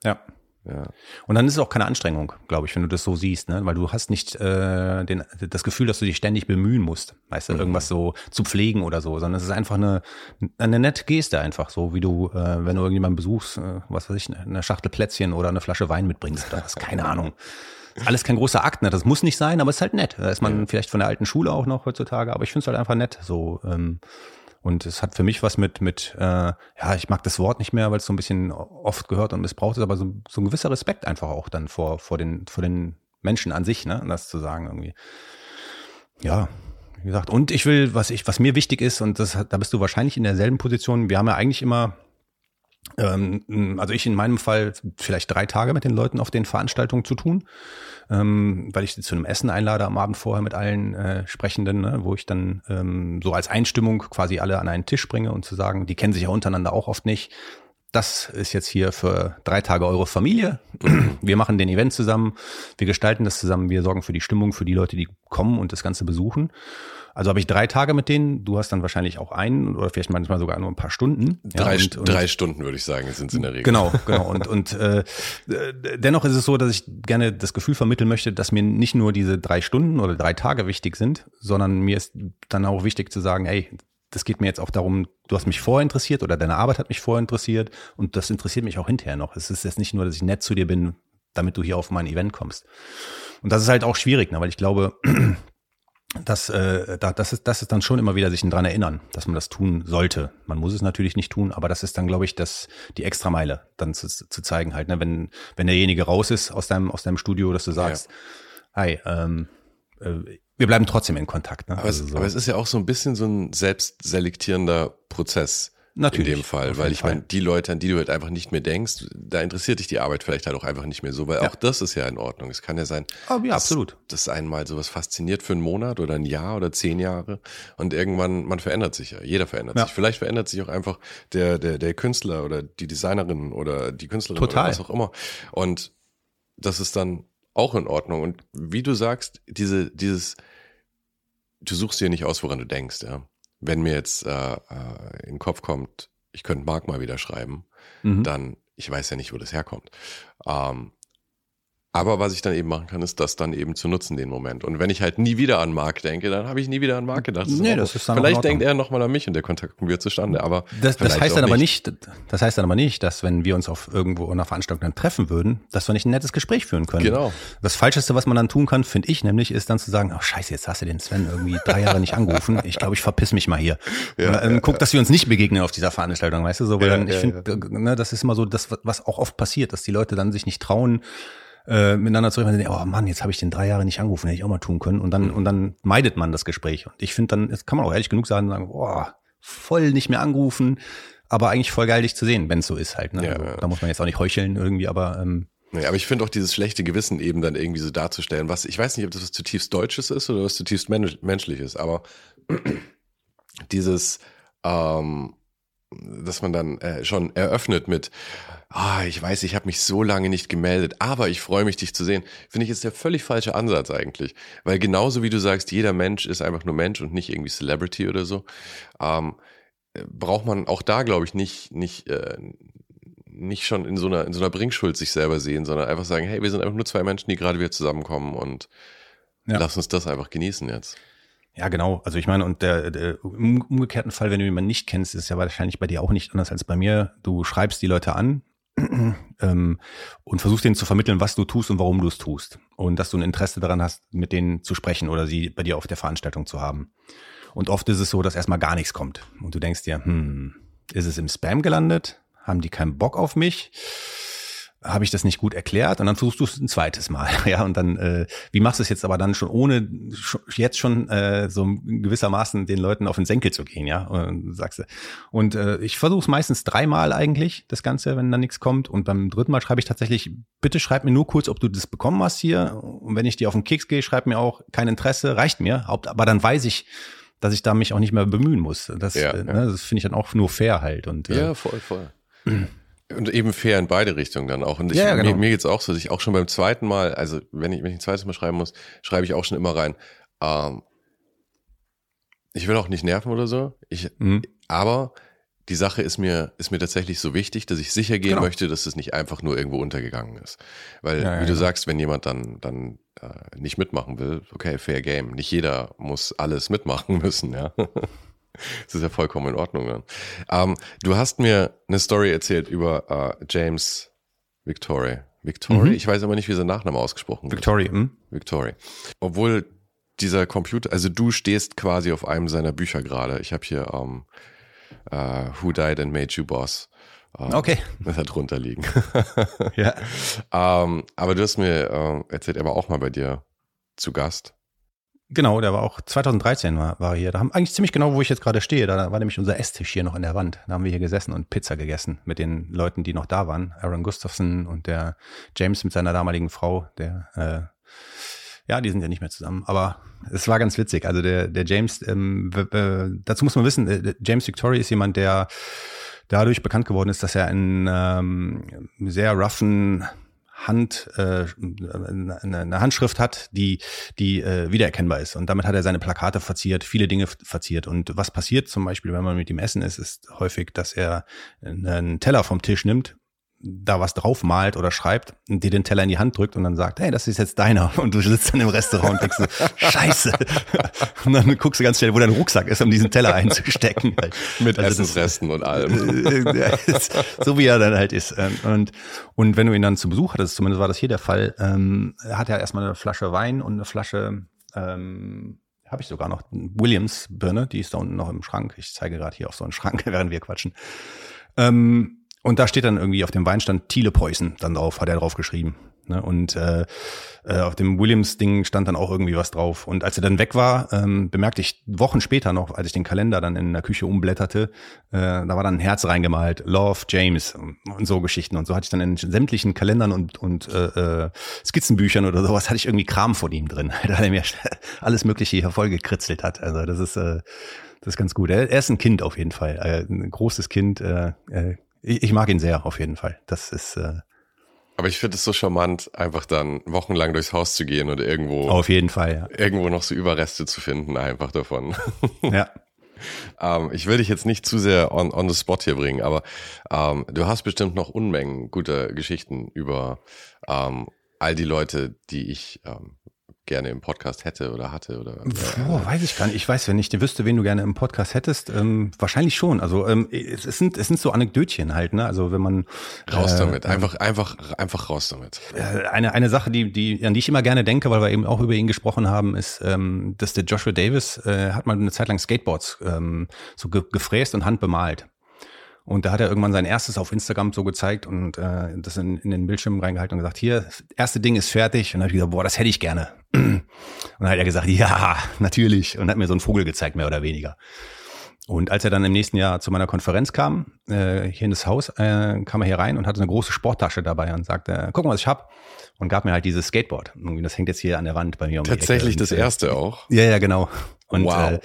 [SPEAKER 3] Ja. Ja. Und dann ist es auch keine Anstrengung, glaube ich, wenn du das so siehst, ne? weil du hast nicht äh, den, das Gefühl, dass du dich ständig bemühen musst, weißt du, mhm. irgendwas so zu pflegen oder so, sondern es ist einfach eine, eine nette Geste einfach, so wie du, äh, wenn du irgendjemanden besuchst, äh, was weiß ich, eine Schachtel Plätzchen oder eine Flasche Wein mitbringst oder was, keine Ahnung. Alles kein großer Akt, ne? das muss nicht sein, aber es ist halt nett. Da ist man ja. vielleicht von der alten Schule auch noch heutzutage, aber ich finde es halt einfach nett, so ähm, Und es hat für mich was mit, mit äh, ja, ich mag das Wort nicht mehr, weil es so ein bisschen oft gehört und missbraucht ist, aber so, so ein gewisser Respekt einfach auch dann vor, vor, den, vor den Menschen an sich, ne, das zu sagen irgendwie. Ja, wie gesagt, und ich will, was ich, was mir wichtig ist, und das, da bist du wahrscheinlich in derselben Position, wir haben ja eigentlich immer also ich in meinem Fall vielleicht drei Tage mit den Leuten auf den Veranstaltungen zu tun, ähm, weil ich sie zu einem Essen einlade am Abend vorher mit allen äh, Sprechenden, ne, wo ich dann ähm, so als Einstimmung quasi alle an einen Tisch bringe und zu sagen, die kennen sich ja untereinander auch oft nicht. Das ist jetzt hier für drei Tage eure Familie. [CLEARS THROAT] Wir machen den Event zusammen, wir gestalten das zusammen, wir sorgen für die Stimmung für die Leute, die kommen und das Ganze besuchen. Also habe ich drei Tage mit denen, du hast dann wahrscheinlich auch einen oder vielleicht manchmal sogar nur ein paar Stunden.
[SPEAKER 2] Drei, ja, und, und, drei Stunden würde ich sagen, sind es in der Regel.
[SPEAKER 3] Genau, [LAUGHS] genau. Und, und äh, dennoch ist es so, dass ich gerne das Gefühl vermitteln möchte, dass mir nicht nur diese drei Stunden oder drei Tage wichtig sind, sondern mir ist dann auch wichtig zu sagen, hey, das geht mir jetzt auch darum, du hast mich vorher interessiert oder deine Arbeit hat mich vorher interessiert und das interessiert mich auch hinterher noch. Es ist jetzt nicht nur, dass ich nett zu dir bin, damit du hier auf mein Event kommst. Und das ist halt auch schwierig, ne, weil ich glaube, [CLEARS THROAT] das, äh, da, das, ist, das ist dann schon immer wieder sich dran erinnern, dass man das tun sollte. Man muss es natürlich nicht tun, aber das ist dann, glaube ich, das, die Extrameile dann zu, zu zeigen halt, ne? wenn, wenn derjenige raus ist aus deinem, aus deinem Studio, dass du sagst, ja. hi, ähm, äh, wir bleiben trotzdem in Kontakt. Ne?
[SPEAKER 2] Aber, also so. aber es ist ja auch so ein bisschen so ein selbstselektierender Prozess.
[SPEAKER 3] Natürlich.
[SPEAKER 2] In dem Fall, weil ich meine, die Leute, an die du halt einfach nicht mehr denkst, da interessiert dich die Arbeit vielleicht halt auch einfach nicht mehr so, weil ja. auch das ist ja in Ordnung. Es kann ja sein,
[SPEAKER 3] oh, ja, dass, absolut.
[SPEAKER 2] dass einen mal sowas fasziniert für einen Monat oder ein Jahr oder zehn Jahre und irgendwann, man verändert sich ja. Jeder verändert ja. sich. Vielleicht verändert sich auch einfach der, der, der Künstler oder die Designerin oder die Künstlerin
[SPEAKER 3] Total.
[SPEAKER 2] oder was auch immer. Und das ist dann auch in Ordnung. Und wie du sagst, diese, dieses, du suchst dir nicht aus, woran du denkst, ja wenn mir jetzt äh, äh, in den Kopf kommt, ich könnte Mark mal wieder schreiben, mhm. dann, ich weiß ja nicht, wo das herkommt. Ähm, aber was ich dann eben machen kann, ist das dann eben zu nutzen, den Moment. Und wenn ich halt nie wieder an Marc denke, dann habe ich nie wieder an Marc gedacht. Das
[SPEAKER 3] nee, das ist dann
[SPEAKER 2] vielleicht denkt er nochmal an mich und der Kontakt kommt wieder zustande. Aber
[SPEAKER 3] das, das heißt dann aber nicht, das heißt dann aber nicht, dass wenn wir uns auf irgendwo einer Veranstaltung dann treffen würden, dass wir nicht ein nettes Gespräch führen können.
[SPEAKER 2] Genau.
[SPEAKER 3] Das Falscheste, was man dann tun kann, finde ich nämlich, ist dann zu sagen, oh scheiße, jetzt hast du den Sven irgendwie drei Jahre nicht angerufen. Ich glaube, ich verpiss mich mal hier. [LAUGHS] Ja, Oder, ähm, ja, guck, ja. dass wir uns nicht begegnen auf dieser Veranstaltung, weißt du? So, weil dann, ich finde, ne, das ist immer so das, was auch oft passiert, dass die Leute dann sich nicht trauen, äh, miteinander zu reden, oh Mann, jetzt habe ich den drei Jahre nicht angerufen, hätte ich auch mal tun können. Und dann, mhm. und dann meidet man das Gespräch. Und ich finde, dann jetzt kann man auch ehrlich genug sagen, sagen, boah, voll nicht mehr angerufen, aber eigentlich voll geil, dich zu sehen, wenn es so ist halt. Ne?
[SPEAKER 2] Ja, also,
[SPEAKER 3] ja. Da muss man jetzt auch nicht heucheln irgendwie, aber ähm,
[SPEAKER 2] Nee, aber ich finde auch dieses schlechte Gewissen eben dann irgendwie so darzustellen, was, ich weiß nicht, ob das was zutiefst Deutsches ist oder was zutiefst mensch, Menschliches, aber [CLEARS THROAT] dieses, ähm, dass man dann äh, schon eröffnet mit, ah, ich weiß, ich habe mich so lange nicht gemeldet, aber ich freue mich, dich zu sehen, finde ich ist der völlig falsche Ansatz eigentlich. Weil genauso wie du sagst, jeder Mensch ist einfach nur Mensch und nicht irgendwie Celebrity oder so, ähm, braucht man auch da, glaube ich, nicht, nicht, äh, nicht schon in so einer, in so einer Bringschuld sich selber sehen, sondern einfach sagen, hey, wir sind einfach nur zwei Menschen, die gerade wieder zusammenkommen und ja. lass uns das einfach genießen jetzt.
[SPEAKER 3] Ja, genau. Also ich meine, und der, der umgekehrten Fall, wenn du jemanden nicht kennst, ist ja wahrscheinlich bei dir auch nicht anders als bei mir. Du schreibst die Leute an [CLEARS THROAT] ähm, und versuchst denen zu vermitteln, was du tust und warum du es tust. Und dass du ein Interesse daran hast, mit denen zu sprechen oder sie bei dir auf der Veranstaltung zu haben. Und oft ist es so, dass erstmal gar nichts kommt. Und du denkst dir, hm, ist es im Spam gelandet? Haben die keinen Bock auf mich? Habe ich das nicht gut erklärt und dann versuchst du es ein zweites Mal. [LAUGHS] Ja, und dann, äh, wie machst du es jetzt aber dann schon, ohne sch jetzt schon äh, so gewissermaßen den Leuten auf den Senkel zu gehen, ja? Und sagst du. Und äh, ich versuche es meistens dreimal eigentlich, das Ganze, wenn dann nichts kommt. Und beim dritten Mal schreibe ich tatsächlich, bitte schreib mir nur kurz, ob du das bekommen hast hier. Und wenn ich dir auf den Keks gehe, schreib mir auch kein Interesse, reicht mir. Aber dann weiß ich, dass ich da mich auch nicht mehr bemühen muss. Das, ja, äh, ne, das finde ich dann auch nur fair halt. Und,
[SPEAKER 2] äh, ja, voll, voll. Und eben fair in beide Richtungen dann auch. Und ich, ja, genau. mir, mir geht's auch so, dass ich auch schon beim zweiten Mal, also wenn ich, wenn ich ein zweites Mal schreiben muss, schreibe ich auch schon immer rein. Ähm, ich will auch nicht nerven oder so. Ich, mhm. aber die Sache ist mir, ist mir tatsächlich so wichtig, dass ich sicher gehen genau. möchte, dass es nicht einfach nur irgendwo untergegangen ist. Weil, ja, ja, wie du genau. sagst, wenn jemand dann, dann äh, nicht mitmachen will, okay, fair game. Nicht jeder muss alles mitmachen [LAUGHS] müssen, ja. Das ist ja vollkommen in Ordnung dann. Ähm, du hast mir eine Story erzählt über äh, James Victory. Victory? Mhm. Ich weiß aber nicht, wie sein Nachname ausgesprochen
[SPEAKER 3] wird. Victory. Hm?
[SPEAKER 2] Victory. Obwohl dieser Computer, also du stehst quasi auf einem seiner Bücher gerade. Ich habe hier ähm, uh, Who Died and Made You Boss.
[SPEAKER 3] Uh, okay.
[SPEAKER 2] Das hat drunter liegen.
[SPEAKER 3] ja. [LAUGHS]
[SPEAKER 2] Ähm, aber du hast mir uh, erzählt, er war auch mal bei dir zu Gast.
[SPEAKER 3] Genau, der war auch 2013 war, war hier. Da haben eigentlich ziemlich genau, wo ich jetzt gerade stehe. Da war nämlich unser Esstisch hier noch in der Wand. Da haben wir hier gesessen und Pizza gegessen mit den Leuten, die noch da waren. Aaron Gustafson und der James mit seiner damaligen Frau, der äh, ja, die sind ja nicht mehr zusammen, aber es war ganz witzig. Also der, der James, ähm, äh, dazu muss man wissen, äh, James Victoria ist jemand, der dadurch bekannt geworden ist, dass er einen ähm, sehr roughen Hand, äh, eine, eine Handschrift hat, die, die äh, wiedererkennbar ist. Und damit hat er seine Plakate verziert, viele Dinge verziert. Und was passiert zum Beispiel, wenn man mit ihm essen ist, ist häufig, dass er einen Teller vom Tisch nimmt da was drauf malt oder schreibt und dir den Teller in die Hand drückt und dann sagt, hey, das ist jetzt deiner. [LAUGHS] Und du sitzt dann im Restaurant und denkst so, scheiße. [LAUGHS] Und dann guckst du ganz schnell, wo dein Rucksack ist, um diesen Teller einzustecken. [LAUGHS]
[SPEAKER 2] Mit also Essensresten und allem.
[SPEAKER 3] so wie er dann halt ist. Ähm, und, und wenn du ihn dann zu Besuch hattest, zumindest war das hier der Fall, ähm, hat er erstmal eine Flasche Wein und eine Flasche, ähm, habe ich sogar noch, Williams Birne, die ist da unten noch im Schrank. Ich zeige gerade hier auf so einen Schrank, während wir quatschen. Ähm, und da steht dann irgendwie auf dem Weinstand Thiele Preußen dann drauf, hat er drauf geschrieben. Ne? Und äh, äh, auf dem Williams-Ding stand dann auch irgendwie was drauf. Und als er dann weg war, ähm, bemerkte ich Wochen später noch, als ich den Kalender dann in der Küche umblätterte, äh, da war dann ein Herz reingemalt, Love James und so Geschichten. Und so hatte ich dann in sämtlichen Kalendern und, und äh, äh, Skizzenbüchern oder sowas, hatte ich irgendwie Kram von ihm drin, [LAUGHS] da er mir alles Mögliche hier vollgekritzelt hat. Also das ist, äh, das ist ganz gut. Er, er ist ein Kind auf jeden Fall, äh, ein großes Kind, äh, äh, ich, ich mag ihn sehr, auf jeden Fall. Das ist. Äh,
[SPEAKER 2] aber ich finde es so charmant, einfach dann wochenlang durchs Haus zu gehen und irgendwo.
[SPEAKER 3] Auf jeden Fall, ja.
[SPEAKER 2] Irgendwo noch so Überreste zu finden, einfach davon. [LAUGHS]
[SPEAKER 3] Ja.
[SPEAKER 2] ähm, ich will dich jetzt nicht zu sehr on, on the spot hier bringen, aber ähm, du hast bestimmt noch Unmengen guter Geschichten über ähm, all die Leute, die ich ähm, gerne im Podcast hätte oder hatte oder
[SPEAKER 3] oh, weiß ich gar nicht. Ich weiß, wenn ich wüsste, wen du gerne im Podcast hättest, ähm, wahrscheinlich schon. Also ähm, es, es, sind es sind so Anekdötchen halt, ne? Also wenn man
[SPEAKER 2] raus äh, damit, einfach einfach einfach raus damit.
[SPEAKER 3] Äh, eine eine Sache, die die an die ich immer gerne denke, weil wir eben auch über ihn gesprochen haben, ist, ähm, dass der Joshua Davis äh, hat mal eine Zeit lang Skateboards ähm, so ge gefräst und handbemalt. Und da hat er irgendwann sein erstes auf Instagram so gezeigt und äh, das in, in den Bildschirm reingehalten und gesagt, hier, erste Ding ist fertig. Und dann habe ich gesagt, boah, das hätte ich gerne. [CLEARS THROAT] Und dann hat er gesagt, ja, natürlich. Und hat mir so einen Vogel gezeigt, mehr oder weniger. Und als er dann im nächsten Jahr zu meiner Konferenz kam, äh, hier in das Haus, äh, kam er hier rein und hatte eine große Sporttasche dabei und sagte, guck mal, was ich hab. Und gab mir halt dieses Skateboard. Und das hängt jetzt hier an der Wand bei mir. Um
[SPEAKER 2] Tatsächlich das erste auch?
[SPEAKER 3] Ja, ja, genau. Und wow. äh,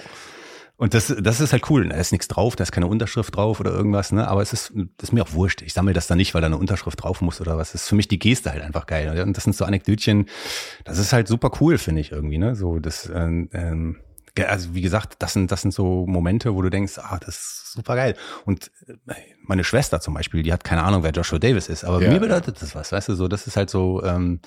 [SPEAKER 3] und das, das ist halt cool. Da ist nichts drauf, da ist keine Unterschrift drauf oder irgendwas, ne? Aber es ist, das ist mir auch wurscht. Ich sammle das dann nicht, weil da eine Unterschrift drauf muss oder was. Das ist für mich die Geste halt einfach geil. Und das sind so Anekdötchen. Das ist halt super cool, finde ich irgendwie, ne? So, das, ähm, ähm, also wie gesagt, das sind, das sind so Momente, wo du denkst, ah, das ist super geil. Und äh, meine Schwester zum Beispiel, die hat keine Ahnung, wer Joshua Davis ist, aber ja. mir bedeutet das was, weißt du, so, das ist halt so, ähm,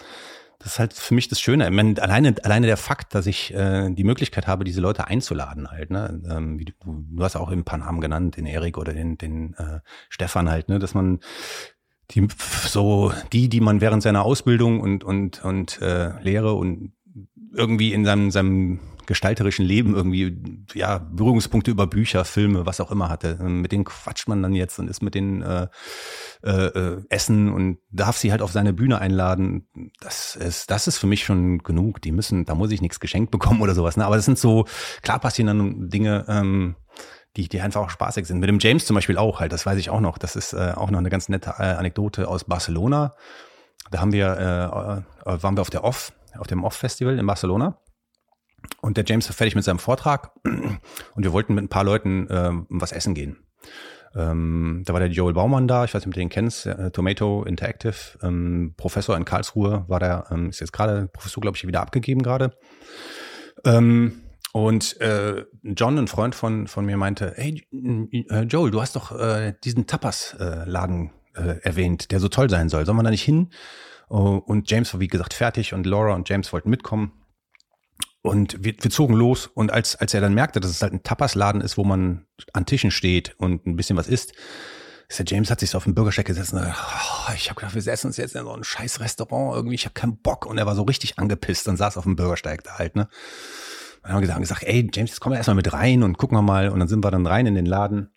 [SPEAKER 3] das ist halt für mich das Schöne. Ich meine, alleine, alleine der Fakt, dass ich äh, die Möglichkeit habe, diese Leute einzuladen halt, ne? Ähm, wie du, du hast auch eben ein paar Namen genannt, den Erik oder den, den äh, Stefan halt, ne? Dass man die so die, die man während seiner Ausbildung und und und äh, Lehre und irgendwie in seinem, seinem gestalterischen Leben irgendwie, ja, Berührungspunkte über Bücher, Filme, was auch immer hatte. Ähm, mit denen quatscht man dann jetzt und ist mit denen äh, äh, äh, essen und darf sie halt auf seine Bühne einladen. Das ist, das ist für mich schon genug. Die müssen, da muss ich nichts geschenkt bekommen oder sowas. Ne? Aber das sind so, klar passieren dann Dinge, ähm, die, die einfach auch spaßig sind. Mit dem James zum Beispiel auch halt, das weiß ich auch noch. Das ist äh, auch noch eine ganz nette äh, Anekdote aus Barcelona. Da haben wir, äh, äh waren wir auf der Off, auf dem Off-Festival in Barcelona. Und der James war fertig mit seinem Vortrag und wir wollten mit ein paar Leuten äh, was essen gehen. Ähm, da war der Joel Baumann da, ich weiß nicht, ob du den kennst, äh, Tomato Interactive, ähm, Professor in Karlsruhe, war der, ähm, ist jetzt gerade, Professor, glaube ich, wieder abgegeben gerade. Ähm, und äh, John, ein Freund von, von mir, meinte, hey äh, Joel, du hast doch äh, diesen Tapas-Laden äh, erwähnt, der so toll sein soll. Sollen wir da nicht hin? Uh, und James war, wie gesagt, fertig und Laura und James wollten mitkommen. Und wir, wir zogen los und als, als er dann merkte, dass es halt ein Tapasladen ist, wo man an Tischen steht und ein bisschen was isst, ist der James hat sich so auf den Bürgersteig gesetzt und gesagt, oh, ich habe gedacht, wir setzen uns jetzt in so ein scheiß Restaurant, irgendwie, ich habe keinen Bock. Und er war so richtig angepisst und saß auf dem Bürgersteig da halt, ne? Und dann haben wir gesagt, ey, James, jetzt kommen wir erstmal mit rein und gucken wir mal. Und dann sind wir dann rein in den Laden.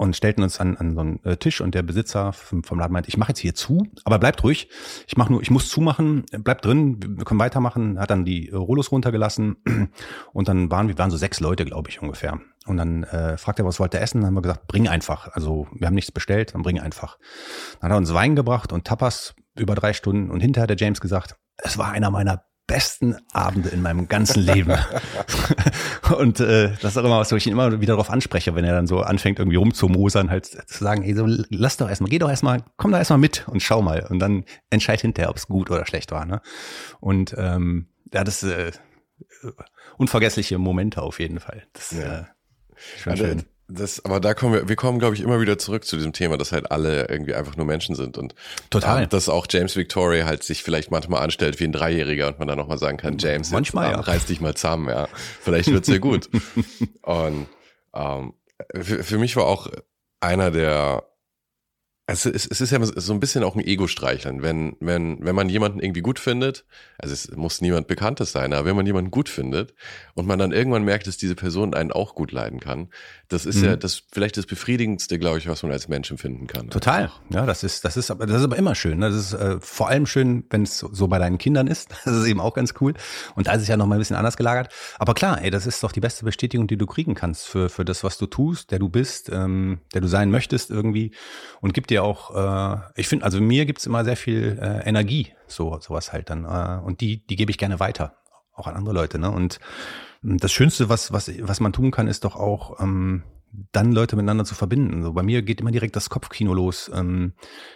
[SPEAKER 3] Und stellten uns an, an so einen äh, Tisch und der Besitzer vom, Laden meinte, ich mache jetzt hier zu, aber bleibt ruhig. Ich mache nur, ich muss zumachen, bleibt drin, wir können weitermachen. Hat dann die Rollos runtergelassen [CLEARS THROAT] und dann waren wir waren so sechs Leute, glaube ich ungefähr. Und dann äh, fragt er, was wollt ihr essen? Dann haben wir gesagt, bring einfach. Also wir haben nichts bestellt, dann bring einfach. Dann hat er uns Wein gebracht und Tapas über drei Stunden und hinterher hat der James gesagt, es war einer meiner besten Abende in meinem ganzen Leben. [LAUGHS] und äh, das ist auch immer was, wo ich ihn immer wieder darauf anspreche, wenn er dann so anfängt, irgendwie rumzumosern, halt zu sagen, hey, so lass doch erstmal, geh doch erstmal, komm doch erstmal mit und schau mal. Und dann entscheid hinterher, ob es gut oder schlecht war. Ne? Und ähm, ja, das äh, unvergessliche Momente auf jeden Fall. Das ja. äh,
[SPEAKER 2] schon also, schön. Das, aber da kommen wir, wir kommen, glaube ich, immer wieder zurück zu diesem Thema, dass halt alle irgendwie einfach nur Menschen sind und
[SPEAKER 3] total,
[SPEAKER 2] dass auch James Victoria halt sich vielleicht manchmal anstellt wie ein Dreijähriger und man dann nochmal sagen kann, James,
[SPEAKER 3] manchmal jetzt,
[SPEAKER 2] ja. reiß dich mal zusammen, ja, vielleicht wird's ja gut. [LAUGHS] und ähm, für, für mich war auch einer der es ist, es ist ja so ein bisschen auch ein Ego-Streicheln, wenn, wenn, wenn man jemanden irgendwie gut findet, also es muss niemand Bekanntes sein, aber wenn man jemanden gut findet und man dann irgendwann merkt, dass diese Person einen auch gut leiden kann, das ist mhm. ja das vielleicht das Befriedigendste, glaube ich, was man als Mensch empfinden kann.
[SPEAKER 3] Total. Ja, das ist, das ist aber, das ist aber immer schön. Ne? Das ist äh, vor allem schön, wenn es so, bei deinen Kindern ist. [LAUGHS] Das ist eben auch ganz cool. Und da ist es ja noch mal ein bisschen anders gelagert. Aber klar, ey, das ist doch die beste Bestätigung, die du kriegen kannst für, für das, was du tust, der du bist, ähm, der du sein möchtest irgendwie und gibt dir auch, äh, ich finde, also mir gibt's immer sehr viel äh, Energie, so sowas halt dann. Äh, und die, die gebe ich gerne weiter, auch an andere Leute. Ne? Und das Schönste, was, was, was man tun kann, ist doch auch, ähm, dann Leute miteinander zu verbinden. So bei mir geht immer direkt das Kopfkino los, ähm,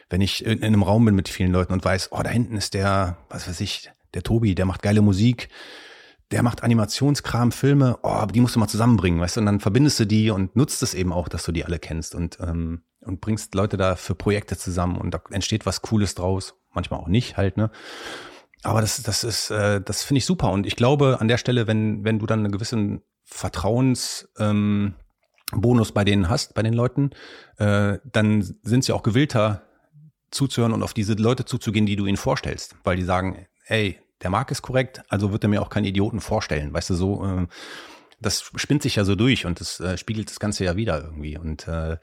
[SPEAKER 3] wenn ich in, in, einem Raum bin mit vielen Leuten und weiß, oh, da hinten ist der, was weiß ich, der Tobi, der macht geile Musik, der macht Animationskram, Filme, oh, die musst du mal zusammenbringen, weißt du, und dann verbindest du die und nutzt es eben auch, dass du die alle kennst und, ähm, und bringst Leute da für Projekte zusammen und da entsteht was Cooles draus, manchmal auch nicht halt, ne? Aber das, das ist, äh, das finde ich super. Und ich glaube, an der Stelle, wenn, wenn du dann einen gewissen Vertrauens, ähm, Bonus bei denen hast, bei den Leuten, äh, dann sind sie auch gewillter zuzuhören und auf diese Leute zuzugehen, die du ihnen vorstellst, weil die sagen, ey, der Markt ist korrekt, also wird er mir auch keinen Idioten vorstellen, weißt du, so, äh, das spinnt sich ja so durch und das äh, spiegelt das Ganze ja wieder irgendwie und äh,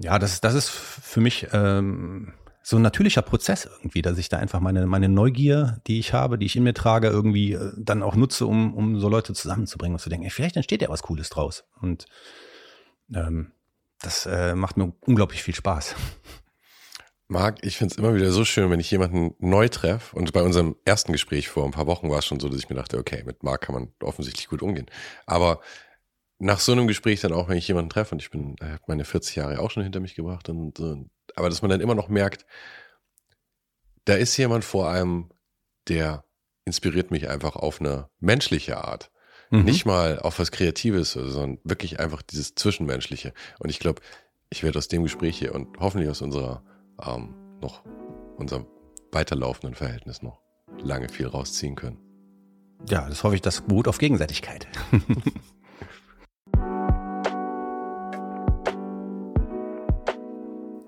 [SPEAKER 3] ja, das, das ist für mich ähm, so ein natürlicher Prozess irgendwie, dass ich da einfach meine, meine Neugier, die ich habe, die ich in mir trage, irgendwie äh, dann auch nutze, um, um so Leute zusammenzubringen und zu denken, ey, vielleicht entsteht ja was Cooles draus. Und ähm, das äh, macht mir unglaublich viel Spaß.
[SPEAKER 2] Marc, ich finde es immer wieder so schön, wenn ich jemanden neu treffe. Und bei unserem ersten Gespräch vor ein paar Wochen war es schon so, dass ich mir dachte, okay, mit Marc kann man offensichtlich gut umgehen. Aber nach so einem Gespräch dann auch, wenn ich jemanden treffe, und ich bin, äh, meine 40 Jahre auch schon hinter mich gebracht, und, und aber dass man dann immer noch merkt, da ist jemand vor einem, der inspiriert mich einfach auf eine menschliche Art. Mhm. Nicht mal auf was Kreatives, sondern wirklich einfach dieses Zwischenmenschliche. Und ich glaube, ich werde aus dem Gespräch hier und hoffentlich aus unserer ähm, noch unserem weiterlaufenden Verhältnis noch lange viel rausziehen können.
[SPEAKER 3] Ja, das hoffe ich, das beruht auf Gegenseitigkeit. [LAUGHS]